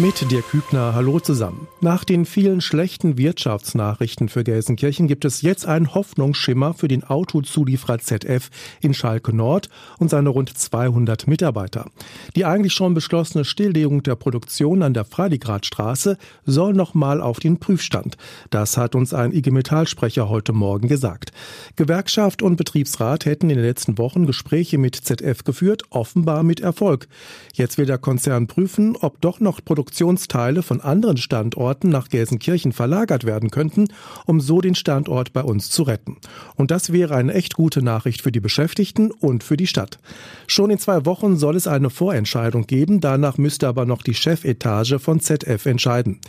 Mit dir Kübner, hallo zusammen. Nach den vielen schlechten Wirtschaftsnachrichten für Gelsenkirchen gibt es jetzt einen Hoffnungsschimmer für den Autozulieferer ZF in Schalke Nord und seine rund 200 Mitarbeiter. Die eigentlich schon beschlossene Stilllegung der Produktion an der Freiligradstraße soll nochmal auf den Prüfstand. Das hat uns ein IG Metall-Sprecher heute Morgen gesagt. Gewerkschaft und Betriebsrat hätten in den letzten Wochen Gespräche mit ZF geführt, offenbar mit Erfolg. Jetzt will der Konzern prüfen, ob doch noch Produktion Produktionsteile von anderen Standorten nach Gelsenkirchen verlagert werden könnten, um so den Standort bei uns zu retten. Und das wäre eine echt gute Nachricht für die Beschäftigten und für die Stadt. Schon in zwei Wochen soll es eine Vorentscheidung geben, danach müsste aber noch die Chefetage von ZF entscheiden.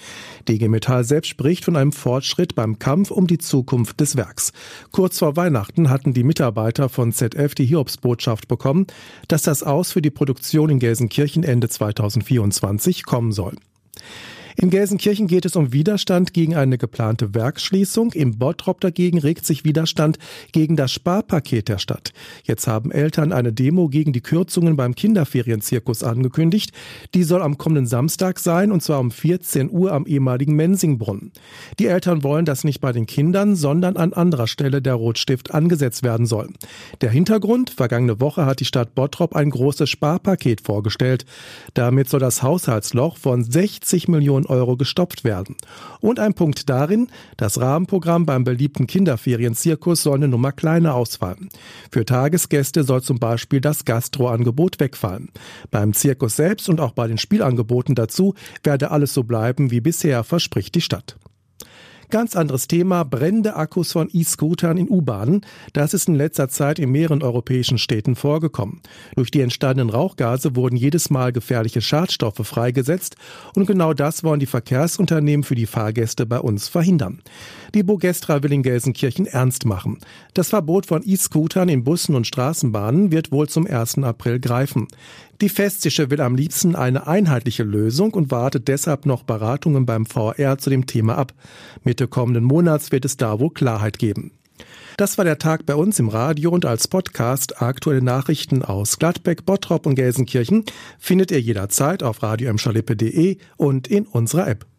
DG Metall selbst spricht von einem Fortschritt beim Kampf um die Zukunft des Werks. Kurz vor Weihnachten hatten die Mitarbeiter von ZF die Hiobsbotschaft bekommen, dass das Aus für die Produktion in Gelsenkirchen Ende 2024 kommen soll. soll. In Gelsenkirchen geht es um Widerstand gegen eine geplante Werksschließung. Im Bottrop dagegen regt sich Widerstand gegen das Sparpaket der Stadt. Jetzt haben Eltern eine Demo gegen die Kürzungen beim Kinderferienzirkus angekündigt. Die soll am kommenden Samstag sein und zwar um 14 Uhr am ehemaligen Mensingbrunnen. Die Eltern wollen, dass nicht bei den Kindern, sondern an anderer Stelle der Rotstift angesetzt werden soll. Der Hintergrund, vergangene Woche hat die Stadt Bottrop ein großes Sparpaket vorgestellt. Damit soll das Haushaltsloch von 60 Millionen Euro gestopft werden. Und ein Punkt darin, das Rahmenprogramm beim beliebten Kinderferienzirkus soll eine Nummer kleiner ausfallen. Für Tagesgäste soll zum Beispiel das Gastroangebot wegfallen. Beim Zirkus selbst und auch bei den Spielangeboten dazu werde alles so bleiben wie bisher, verspricht die Stadt. Ganz anderes Thema, brennende Akkus von E-Scootern in U-Bahnen. Das ist in letzter Zeit in mehreren europäischen Städten vorgekommen. Durch die entstandenen Rauchgase wurden jedes Mal gefährliche Schadstoffe freigesetzt und genau das wollen die Verkehrsunternehmen für die Fahrgäste bei uns verhindern. Die Bogestra will in Gelsenkirchen ernst machen. Das Verbot von E-Scootern in Bussen und Straßenbahnen wird wohl zum 1. April greifen. Die Festische will am liebsten eine einheitliche Lösung und wartet deshalb noch Beratungen beim VR zu dem Thema ab. Mitte kommenden Monats wird es da wohl Klarheit geben. Das war der Tag bei uns im Radio und als Podcast aktuelle Nachrichten aus Gladbeck, Bottrop und Gelsenkirchen findet ihr jederzeit auf radio und in unserer App.